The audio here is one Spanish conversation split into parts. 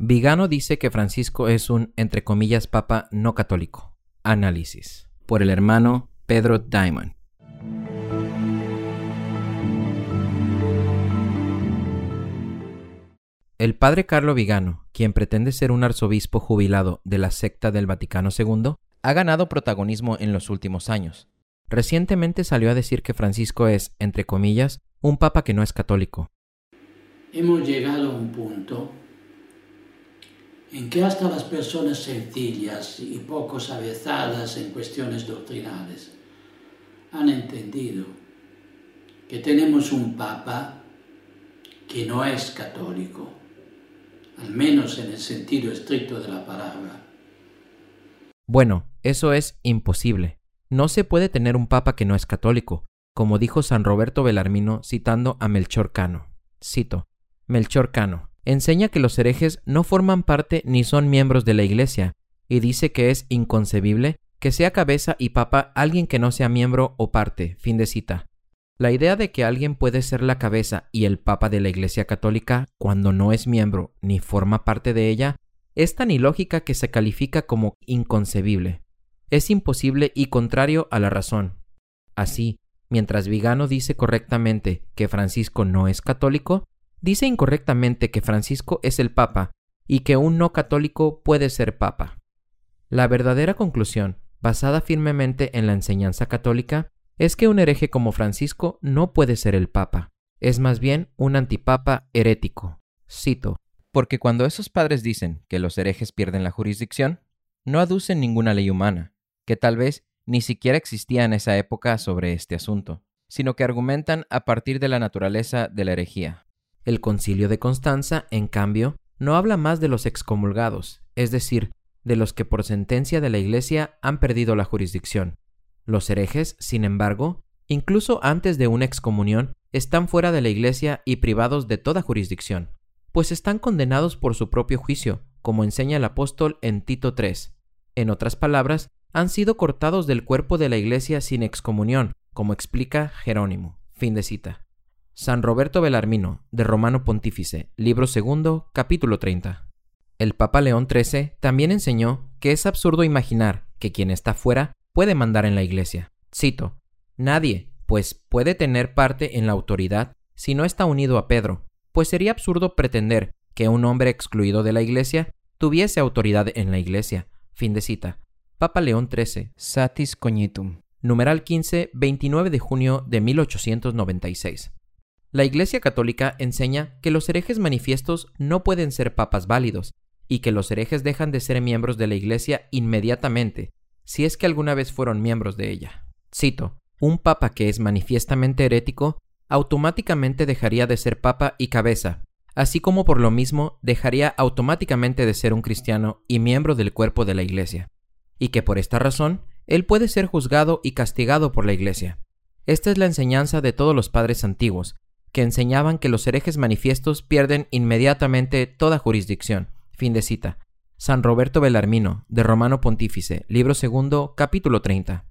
Vigano dice que Francisco es un, entre comillas, papa no católico. Análisis. Por el hermano Pedro Diamond. El padre Carlo Vigano, quien pretende ser un arzobispo jubilado de la secta del Vaticano II, ha ganado protagonismo en los últimos años. Recientemente salió a decir que Francisco es, entre comillas, un papa que no es católico. Hemos llegado a un punto en que hasta las personas sencillas y poco avezadas en cuestiones doctrinales han entendido que tenemos un papa que no es católico, al menos en el sentido estricto de la palabra. Bueno, eso es imposible. No se puede tener un papa que no es católico, como dijo San Roberto Belarmino citando a Melchor Cano. Cito, Melchor Cano, enseña que los herejes no forman parte ni son miembros de la Iglesia, y dice que es inconcebible que sea cabeza y papa alguien que no sea miembro o parte. Fin de cita. La idea de que alguien puede ser la cabeza y el papa de la Iglesia Católica cuando no es miembro ni forma parte de ella es tan ilógica que se califica como inconcebible. Es imposible y contrario a la razón. Así, mientras Vigano dice correctamente que Francisco no es católico, dice incorrectamente que Francisco es el Papa y que un no católico puede ser Papa. La verdadera conclusión, basada firmemente en la enseñanza católica, es que un hereje como Francisco no puede ser el Papa, es más bien un antipapa herético. Cito, porque cuando esos padres dicen que los herejes pierden la jurisdicción, no aducen ninguna ley humana, que tal vez ni siquiera existía en esa época sobre este asunto, sino que argumentan a partir de la naturaleza de la herejía. El concilio de Constanza, en cambio, no habla más de los excomulgados, es decir, de los que por sentencia de la Iglesia han perdido la jurisdicción. Los herejes, sin embargo, incluso antes de una excomunión, están fuera de la Iglesia y privados de toda jurisdicción pues están condenados por su propio juicio, como enseña el apóstol en Tito 3. En otras palabras, han sido cortados del cuerpo de la Iglesia sin excomunión, como explica Jerónimo. Fin de cita. San Roberto Belarmino, de Romano Pontífice, libro segundo, capítulo 30. El Papa León XIII también enseñó que es absurdo imaginar que quien está fuera puede mandar en la Iglesia. Cito, Nadie, pues, puede tener parte en la autoridad si no está unido a Pedro, pues sería absurdo pretender que un hombre excluido de la Iglesia tuviese autoridad en la Iglesia. Fin de cita. Papa León XIII, Satis Cognitum, numeral 15, 29 de junio de 1896. La Iglesia Católica enseña que los herejes manifiestos no pueden ser papas válidos, y que los herejes dejan de ser miembros de la Iglesia inmediatamente, si es que alguna vez fueron miembros de ella. Cito, un papa que es manifiestamente herético automáticamente dejaría de ser papa y cabeza, así como por lo mismo dejaría automáticamente de ser un cristiano y miembro del cuerpo de la Iglesia, y que por esta razón él puede ser juzgado y castigado por la Iglesia. Esta es la enseñanza de todos los padres antiguos, que enseñaban que los herejes manifiestos pierden inmediatamente toda jurisdicción. Fin de cita. San Roberto Belarmino, de Romano Pontífice, libro segundo, capítulo 30.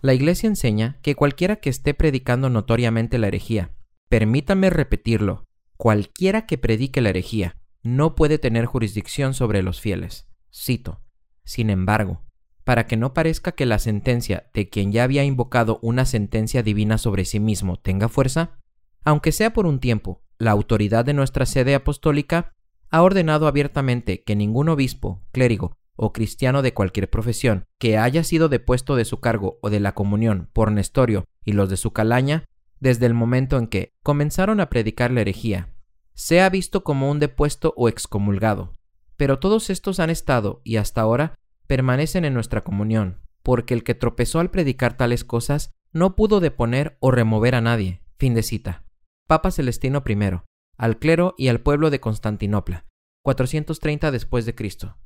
La Iglesia enseña que cualquiera que esté predicando notoriamente la herejía, permítame repetirlo, cualquiera que predique la herejía, no puede tener jurisdicción sobre los fieles. Cito. Sin embargo, para que no parezca que la sentencia de quien ya había invocado una sentencia divina sobre sí mismo tenga fuerza, aunque sea por un tiempo, la autoridad de nuestra sede apostólica ha ordenado abiertamente que ningún obispo, clérigo o cristiano de cualquier profesión que haya sido depuesto de su cargo o de la comunión por Nestorio y los de su calaña, desde el momento en que comenzaron a predicar la herejía, sea visto como un depuesto o excomulgado. Pero todos estos han estado y hasta ahora permanecen en nuestra comunión, porque el que tropezó al predicar tales cosas no pudo deponer o remover a nadie. Fin de cita. Papa Celestino I, al clero y al pueblo de Constantinopla, 430 después de Cristo.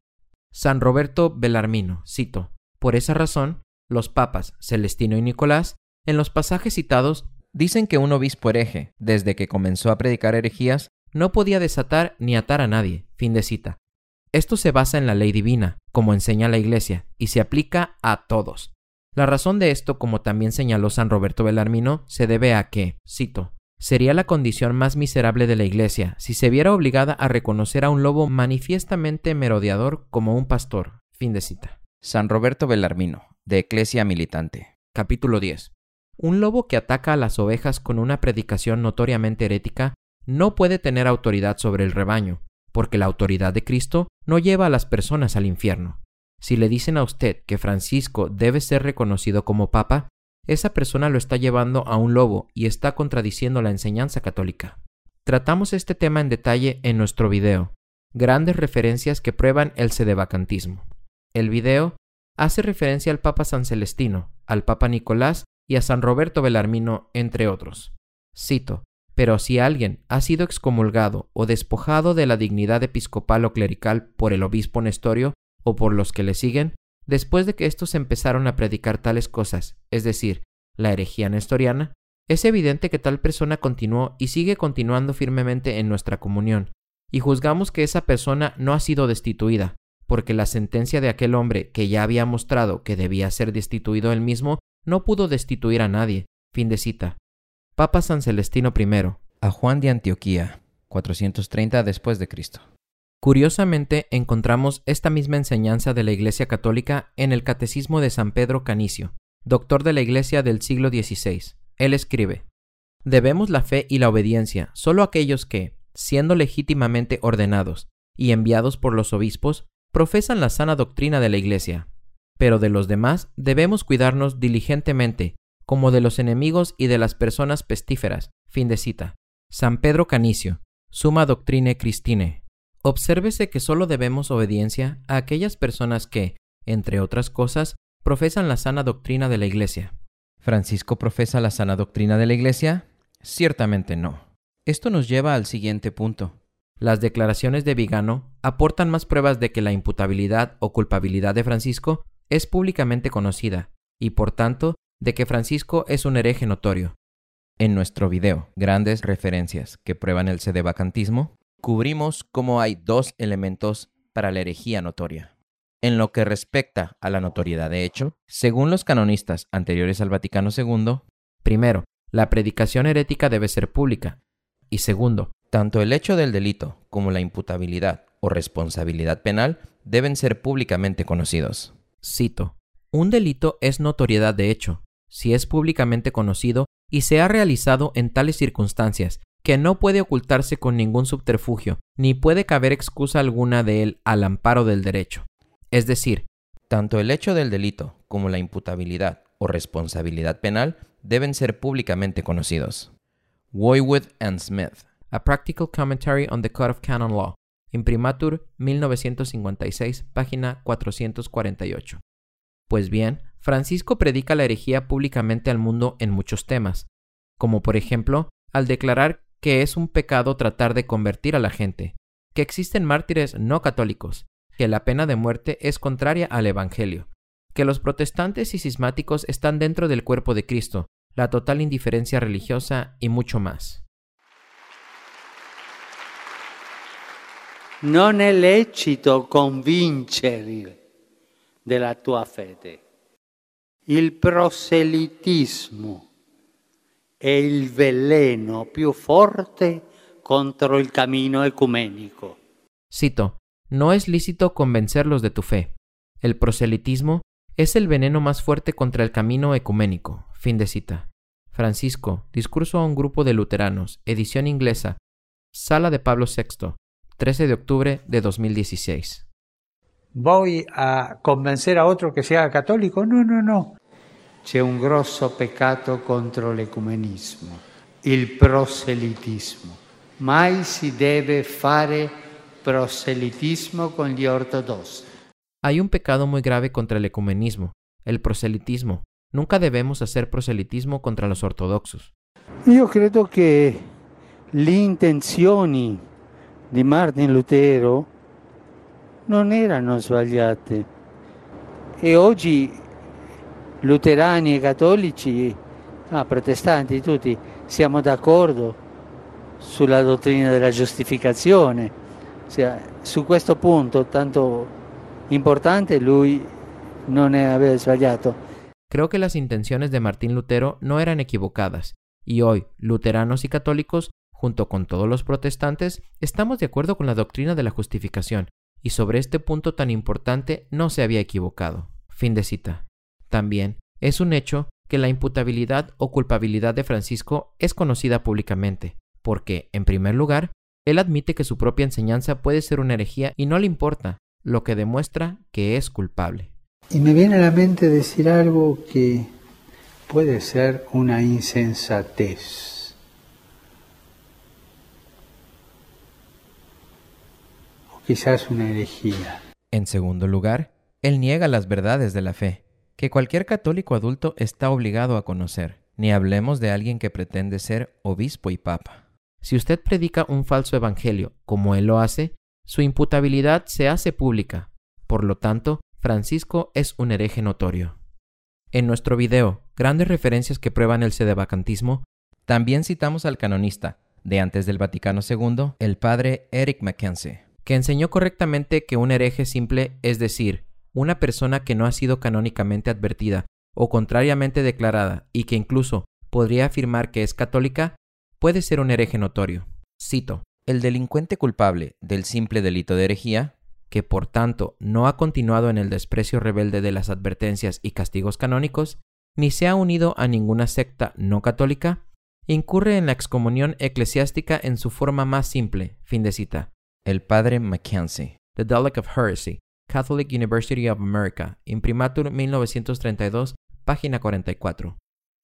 San Roberto Belarmino, cito, por esa razón, los papas Celestino y Nicolás, en los pasajes citados, dicen que un obispo hereje, desde que comenzó a predicar herejías, no podía desatar ni atar a nadie. Fin de cita. Esto se basa en la ley divina, como enseña la Iglesia, y se aplica a todos. La razón de esto, como también señaló San Roberto Belarmino, se debe a que, cito, Sería la condición más miserable de la Iglesia si se viera obligada a reconocer a un lobo manifiestamente merodeador como un pastor. Fin de cita. San Roberto Belarmino, de Eclesia Militante. Capítulo 10. Un lobo que ataca a las ovejas con una predicación notoriamente herética no puede tener autoridad sobre el rebaño, porque la autoridad de Cristo no lleva a las personas al infierno. Si le dicen a usted que Francisco debe ser reconocido como papa, esa persona lo está llevando a un lobo y está contradiciendo la enseñanza católica. Tratamos este tema en detalle en nuestro video, grandes referencias que prueban el sedevacantismo. El video hace referencia al Papa San Celestino, al Papa Nicolás y a San Roberto Belarmino, entre otros. Cito, pero si alguien ha sido excomulgado o despojado de la dignidad episcopal o clerical por el obispo Nestorio o por los que le siguen, después de que estos empezaron a predicar tales cosas, es decir, la herejía nestoriana, es evidente que tal persona continuó y sigue continuando firmemente en nuestra comunión, y juzgamos que esa persona no ha sido destituida, porque la sentencia de aquel hombre que ya había mostrado que debía ser destituido él mismo no pudo destituir a nadie. Fin de cita. Papa San Celestino I. A Juan de Antioquía, 430 después de Cristo. Curiosamente, encontramos esta misma enseñanza de la Iglesia Católica en el Catecismo de San Pedro Canicio, doctor de la Iglesia del siglo XVI. Él escribe: Debemos la fe y la obediencia solo a aquellos que, siendo legítimamente ordenados y enviados por los obispos, profesan la sana doctrina de la Iglesia. Pero de los demás debemos cuidarnos diligentemente, como de los enemigos y de las personas pestíferas. Fin de cita. San Pedro Canicio, Suma Doctrine Christine. Obsérvese que solo debemos obediencia a aquellas personas que, entre otras cosas, profesan la sana doctrina de la Iglesia. ¿Francisco profesa la sana doctrina de la Iglesia? Ciertamente no. Esto nos lleva al siguiente punto. Las declaraciones de Vigano aportan más pruebas de que la imputabilidad o culpabilidad de Francisco es públicamente conocida, y por tanto, de que Francisco es un hereje notorio. En nuestro video, Grandes referencias que prueban el sedevacantismo, cubrimos cómo hay dos elementos para la herejía notoria. En lo que respecta a la notoriedad de hecho, según los canonistas anteriores al Vaticano II, primero, la predicación herética debe ser pública, y segundo, tanto el hecho del delito como la imputabilidad o responsabilidad penal deben ser públicamente conocidos. Cito, un delito es notoriedad de hecho, si es públicamente conocido y se ha realizado en tales circunstancias que no puede ocultarse con ningún subterfugio, ni puede caber excusa alguna de él al amparo del derecho. Es decir, tanto el hecho del delito como la imputabilidad o responsabilidad penal deben ser públicamente conocidos. Woywood and Smith. A Practical Commentary on the Code of Canon Law. Imprimatur 1956, página 448. Pues bien, Francisco predica la herejía públicamente al mundo en muchos temas, como por ejemplo al declarar que es un pecado tratar de convertir a la gente, que existen mártires no católicos, que la pena de muerte es contraria al Evangelio, que los protestantes y cismáticos están dentro del cuerpo de Cristo, la total indiferencia religiosa y mucho más. Non è lecito della tua fede. Il proselitismo è il veleno più forte contro il camino ecumenico. Cito, no es lícito convencerlos de tu fe. El proselitismo es el veneno más fuerte contra el camino ecuménico. Fin de cita. Francisco, discurso a un grupo de luteranos, edición inglesa, Sala de Pablo VI, 13 de octubre de 2016. ¿Voy a convencer a otro que sea católico? No, no, no. C'è un grosso peccato contro l'ecumenismo, il proselitismo. Mai si deve fare proselitismo con gli ortodossi. Hay un pecado muy grave contra el ecumenismo, el proselitismo. Nunca debemos hacer proselitismo contra los ortodoxos. Io credo che le intenzioni di Martin Lutero non erano sbagliate e oggi luterani e cattolici, ah, protestanti tutti, siamo d'accordo sulla dottrina della giustificazione. Cioè, su questo punto tanto importante lui non aveva sbagliato. Creo que las intenciones de Martín Lutero no eran equivocadas, Y hoy, luteranos y católicos, junto con todos los protestantes, estamos de acuerdo con la doctrina de la justificación, y sobre este punto tan importante no se había equivocado. Fin de cita. También es un hecho que la imputabilidad o culpabilidad de Francisco es conocida públicamente, porque, en primer lugar, él admite que su propia enseñanza puede ser una herejía y no le importa, lo que demuestra que es culpable. Y me viene a la mente decir algo que puede ser una insensatez. O quizás una herejía. En segundo lugar, él niega las verdades de la fe, que cualquier católico adulto está obligado a conocer. Ni hablemos de alguien que pretende ser obispo y papa. Si usted predica un falso evangelio, como él lo hace, su imputabilidad se hace pública. Por lo tanto, Francisco es un hereje notorio. En nuestro video, grandes referencias que prueban el sedevacantismo, también citamos al canonista de antes del Vaticano II, el padre Eric Mackenzie, que enseñó correctamente que un hereje simple, es decir, una persona que no ha sido canónicamente advertida o contrariamente declarada y que incluso podría afirmar que es católica, puede ser un hereje notorio. Cito, el delincuente culpable del simple delito de herejía, que por tanto no ha continuado en el desprecio rebelde de las advertencias y castigos canónicos, ni se ha unido a ninguna secta no católica, incurre en la excomunión eclesiástica en su forma más simple. Fin de cita. El padre Mackenzie. The Delic of Heresy. Catholic University of America. Imprimatur 1932, página 44.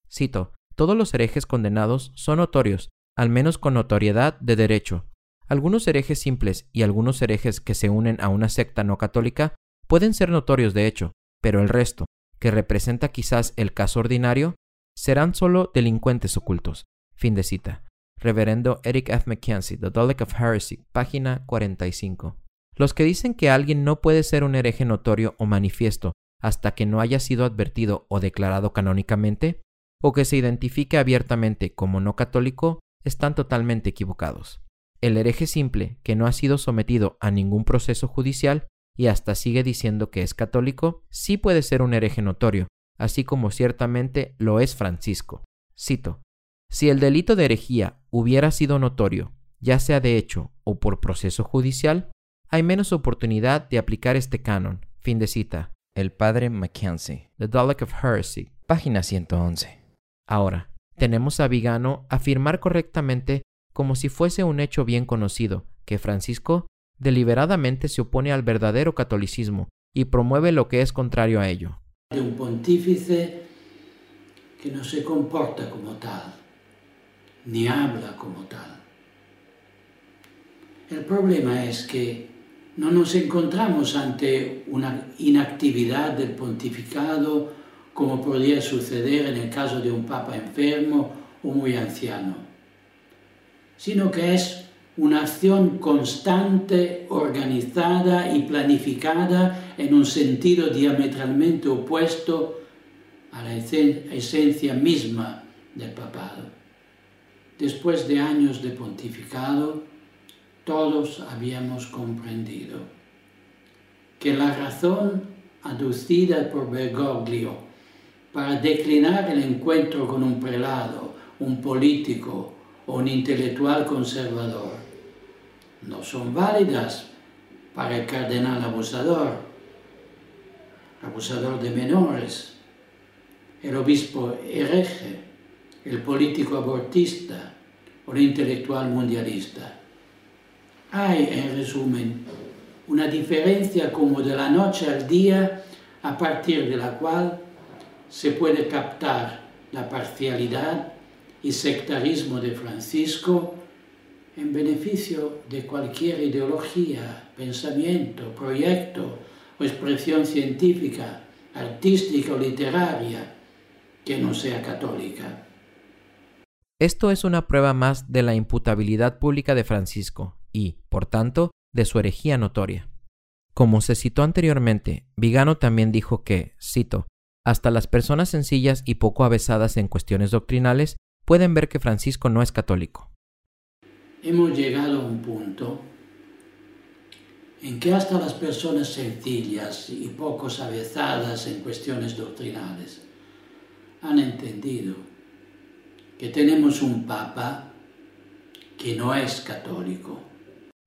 Cito. Todos los herejes condenados son notorios, al menos con notoriedad de derecho, algunos herejes simples y algunos herejes que se unen a una secta no católica pueden ser notorios de hecho, pero el resto, que representa quizás el caso ordinario, serán solo delincuentes ocultos. Fin de cita. Reverendo Eric F. McKenzie, The Dolic of Heresy, página 45. Los que dicen que alguien no puede ser un hereje notorio o manifiesto hasta que no haya sido advertido o declarado canónicamente, o que se identifique abiertamente como no católico, están totalmente equivocados. El hereje simple, que no ha sido sometido a ningún proceso judicial y hasta sigue diciendo que es católico, sí puede ser un hereje notorio, así como ciertamente lo es Francisco. Cito, si el delito de herejía hubiera sido notorio, ya sea de hecho o por proceso judicial, hay menos oportunidad de aplicar este canon. Fin de cita. El padre Mackenzie. The Dalek of Heresy. Página 111. Ahora, tenemos a Vigano afirmar correctamente como si fuese un hecho bien conocido, que Francisco deliberadamente se opone al verdadero catolicismo y promueve lo que es contrario a ello. De un pontífice que no se comporta como tal, ni habla como tal. El problema es que no nos encontramos ante una inactividad del pontificado como podría suceder en el caso de un papa enfermo o muy anciano sino que es una acción constante, organizada y planificada en un sentido diametralmente opuesto a la esencia misma del papado. Después de años de pontificado, todos habíamos comprendido que la razón aducida por Bergoglio para declinar el encuentro con un prelado, un político o un intelectual conservador no son válidas para el cardenal abusador, abusador de menores, el obispo hereje, el político abortista o el intelectual mundialista. Hay, en resumen, una diferencia como de la noche al día a partir de la cual se puede captar la parcialidad y sectarismo de Francisco en beneficio de cualquier ideología, pensamiento, proyecto o expresión científica, artística o literaria que no sea católica. Esto es una prueba más de la imputabilidad pública de Francisco y, por tanto, de su herejía notoria. Como se citó anteriormente, Vigano también dijo que, cito, hasta las personas sencillas y poco avesadas en cuestiones doctrinales pueden ver que Francisco no es católico. Hemos llegado a un punto en que hasta las personas sencillas y poco avezadas en cuestiones doctrinales han entendido que tenemos un papa que no es católico.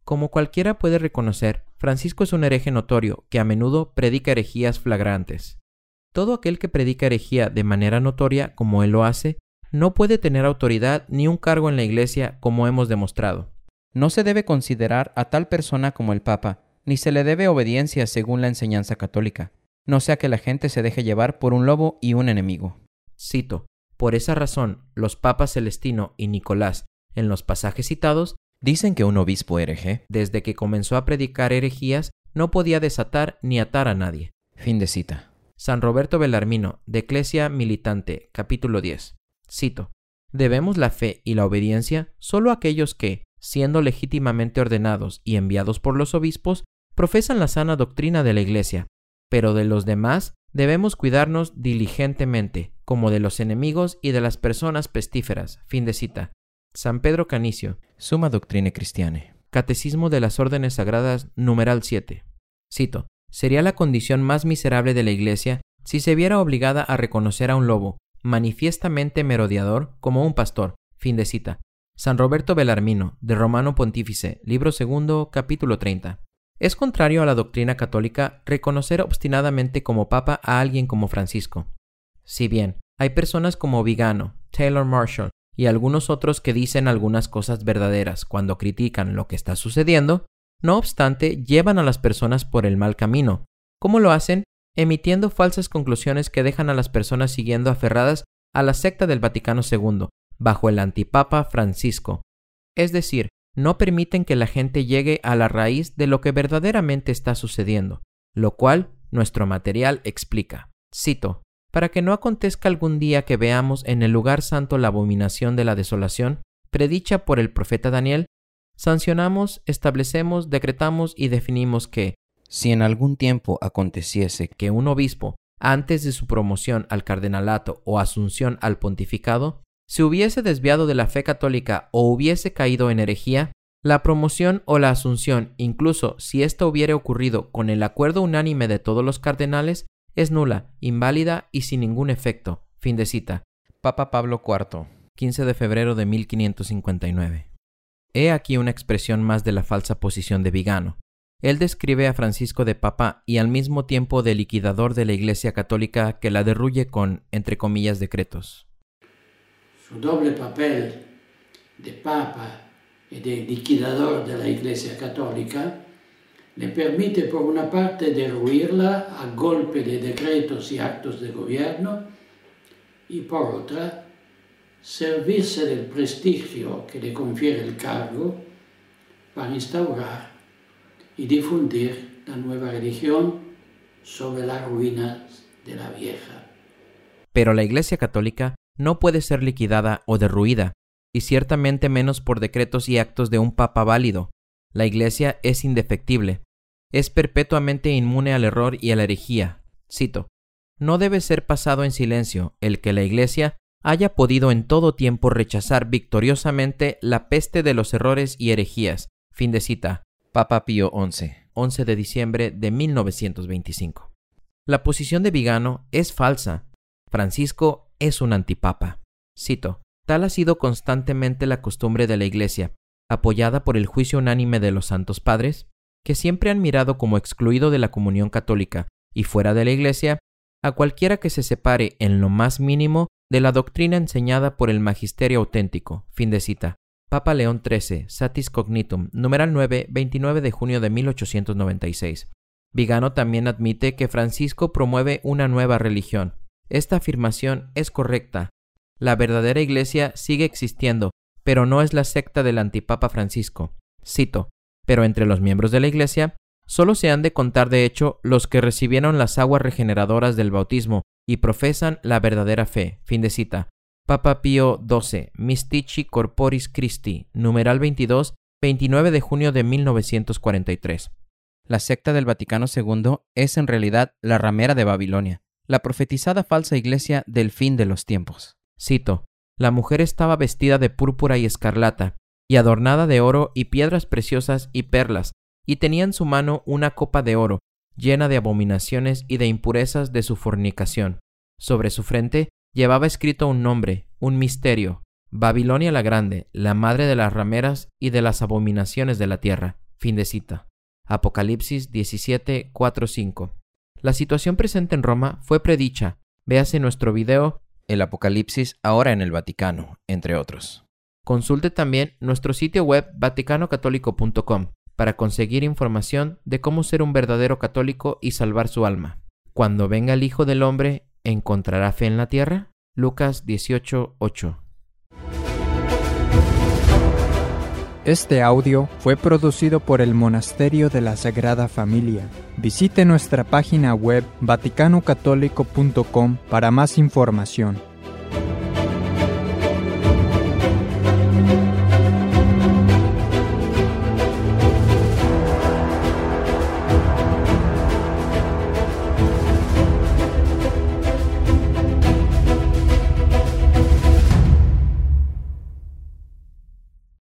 Como cualquiera puede reconocer, Francisco es un hereje notorio que a menudo predica herejías flagrantes. Todo aquel que predica herejía de manera notoria, como él lo hace, no puede tener autoridad ni un cargo en la Iglesia, como hemos demostrado. No se debe considerar a tal persona como el Papa, ni se le debe obediencia según la enseñanza católica, no sea que la gente se deje llevar por un lobo y un enemigo. Cito, por esa razón, los papas Celestino y Nicolás, en los pasajes citados, dicen que un obispo hereje, desde que comenzó a predicar herejías, no podía desatar ni atar a nadie. Fin de cita. San Roberto Belarmino, de Ecclesia Militante, capítulo 10. Cito. Debemos la fe y la obediencia solo a aquellos que, siendo legítimamente ordenados y enviados por los obispos, profesan la sana doctrina de la Iglesia, pero de los demás debemos cuidarnos diligentemente, como de los enemigos y de las personas pestíferas. Fin de cita. San Pedro Canicio. Suma Doctrina Cristiana. Catecismo de las Órdenes Sagradas, numeral 7. Cito. Sería la condición más miserable de la Iglesia si se viera obligada a reconocer a un lobo, manifiestamente merodeador, como un pastor. Fin de cita. San Roberto Belarmino, de Romano Pontífice, libro segundo, capítulo 30. Es contrario a la doctrina católica reconocer obstinadamente como papa a alguien como Francisco. Si bien hay personas como Vigano, Taylor Marshall y algunos otros que dicen algunas cosas verdaderas cuando critican lo que está sucediendo, no obstante llevan a las personas por el mal camino. ¿Cómo lo hacen? Emitiendo falsas conclusiones que dejan a las personas siguiendo aferradas a la secta del Vaticano II, bajo el antipapa Francisco. Es decir, no permiten que la gente llegue a la raíz de lo que verdaderamente está sucediendo, lo cual nuestro material explica. Cito, para que no acontezca algún día que veamos en el lugar santo la abominación de la desolación, predicha por el profeta Daniel, sancionamos, establecemos, decretamos y definimos que, si en algún tiempo aconteciese que un obispo, antes de su promoción al cardenalato o asunción al pontificado, se hubiese desviado de la fe católica o hubiese caído en herejía, la promoción o la asunción, incluso si esto hubiera ocurrido con el acuerdo unánime de todos los cardenales, es nula, inválida y sin ningún efecto. Fin de cita. Papa Pablo IV, 15 de febrero de 1559. He aquí una expresión más de la falsa posición de Vigano. Él describe a Francisco de Papa y al mismo tiempo de liquidador de la Iglesia Católica que la derruye con, entre comillas, decretos. Su doble papel de Papa y de liquidador de la Iglesia Católica le permite por una parte derruirla a golpe de decretos y actos de gobierno y por otra servirse del prestigio que le confiere el cargo para instaurar y difundir la nueva religión sobre las ruinas de la vieja. Pero la Iglesia Católica no puede ser liquidada o derruida, y ciertamente menos por decretos y actos de un papa válido. La Iglesia es indefectible, es perpetuamente inmune al error y a la herejía. Cito, no debe ser pasado en silencio el que la Iglesia haya podido en todo tiempo rechazar victoriosamente la peste de los errores y herejías. Fin de cita. Papa Pío XI. 11 de diciembre de 1925. La posición de Vigano es falsa. Francisco es un antipapa. Cito, tal ha sido constantemente la costumbre de la Iglesia, apoyada por el juicio unánime de los santos padres, que siempre han mirado como excluido de la comunión católica y fuera de la Iglesia a cualquiera que se separe en lo más mínimo de la doctrina enseñada por el magisterio auténtico. Fin de cita. Papa León XIII, Satis Cognitum, numeral 9, 29 de junio de 1896. Vigano también admite que Francisco promueve una nueva religión. Esta afirmación es correcta. La verdadera Iglesia sigue existiendo, pero no es la secta del antipapa Francisco. Cito, pero entre los miembros de la Iglesia solo se han de contar de hecho los que recibieron las aguas regeneradoras del bautismo y profesan la verdadera fe. Fin de cita. Papa Pío XII, Mystici Corporis Christi, numeral 22, 29 de junio de 1943. La secta del Vaticano II es en realidad la ramera de Babilonia, la profetizada falsa iglesia del fin de los tiempos. Cito, la mujer estaba vestida de púrpura y escarlata, y adornada de oro y piedras preciosas y perlas, y tenía en su mano una copa de oro, llena de abominaciones y de impurezas de su fornicación. Sobre su frente llevaba escrito un nombre, un misterio, Babilonia la Grande, la madre de las rameras y de las abominaciones de la tierra. Fin de cita. Apocalipsis 17, 4, 5. La situación presente en Roma fue predicha. Véase nuestro video El Apocalipsis ahora en el Vaticano, entre otros. Consulte también nuestro sitio web vaticanocatólico.com para conseguir información de cómo ser un verdadero católico y salvar su alma. Cuando venga el Hijo del Hombre, ¿encontrará fe en la tierra? Lucas 18:8. Este audio fue producido por el Monasterio de la Sagrada Familia. Visite nuestra página web vaticanocatólico.com para más información.